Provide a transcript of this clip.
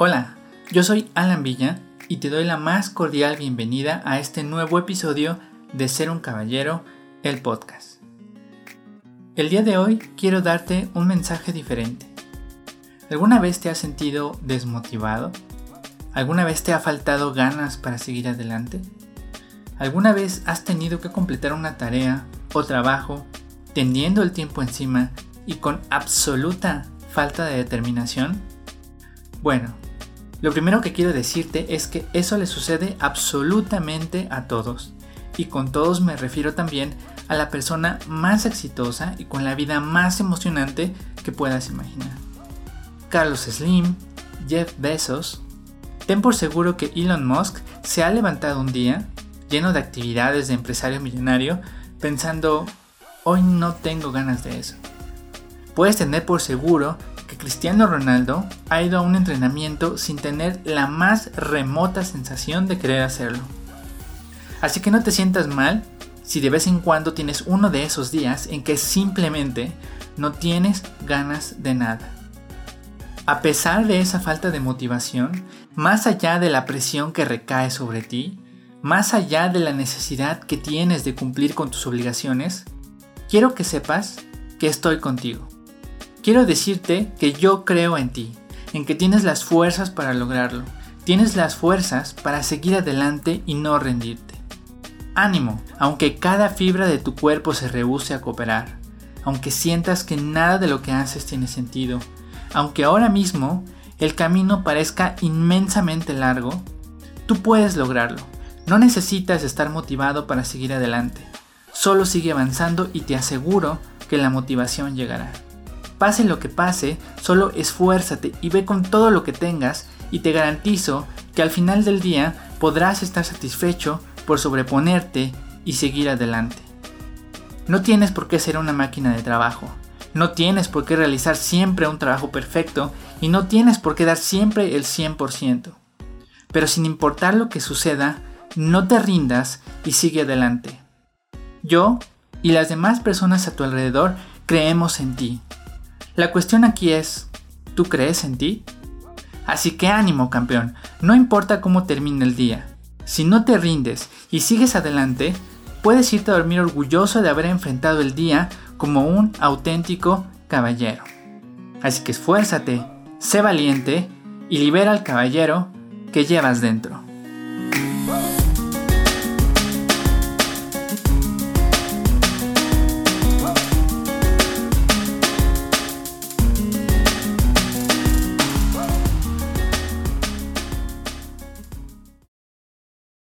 Hola, yo soy Alan Villa y te doy la más cordial bienvenida a este nuevo episodio de Ser un Caballero, el podcast. El día de hoy quiero darte un mensaje diferente. ¿Alguna vez te has sentido desmotivado? ¿Alguna vez te ha faltado ganas para seguir adelante? ¿Alguna vez has tenido que completar una tarea o trabajo teniendo el tiempo encima y con absoluta falta de determinación? Bueno, lo primero que quiero decirte es que eso le sucede absolutamente a todos. Y con todos me refiero también a la persona más exitosa y con la vida más emocionante que puedas imaginar. Carlos Slim, Jeff Bezos. Ten por seguro que Elon Musk se ha levantado un día, lleno de actividades de empresario millonario, pensando, hoy no tengo ganas de eso. Puedes tener por seguro que Cristiano Ronaldo ha ido a un entrenamiento sin tener la más remota sensación de querer hacerlo. Así que no te sientas mal si de vez en cuando tienes uno de esos días en que simplemente no tienes ganas de nada. A pesar de esa falta de motivación, más allá de la presión que recae sobre ti, más allá de la necesidad que tienes de cumplir con tus obligaciones, quiero que sepas que estoy contigo. Quiero decirte que yo creo en ti, en que tienes las fuerzas para lograrlo, tienes las fuerzas para seguir adelante y no rendirte. Ánimo, aunque cada fibra de tu cuerpo se rehúse a cooperar, aunque sientas que nada de lo que haces tiene sentido, aunque ahora mismo el camino parezca inmensamente largo, tú puedes lograrlo. No necesitas estar motivado para seguir adelante. Solo sigue avanzando y te aseguro que la motivación llegará. Pase lo que pase, solo esfuérzate y ve con todo lo que tengas y te garantizo que al final del día podrás estar satisfecho por sobreponerte y seguir adelante. No tienes por qué ser una máquina de trabajo, no tienes por qué realizar siempre un trabajo perfecto y no tienes por qué dar siempre el 100%. Pero sin importar lo que suceda, no te rindas y sigue adelante. Yo y las demás personas a tu alrededor creemos en ti la cuestión aquí es, ¿tú crees en ti? Así que ánimo, campeón, no importa cómo termine el día. Si no te rindes y sigues adelante, puedes irte a dormir orgulloso de haber enfrentado el día como un auténtico caballero. Así que esfuérzate, sé valiente y libera al caballero que llevas dentro.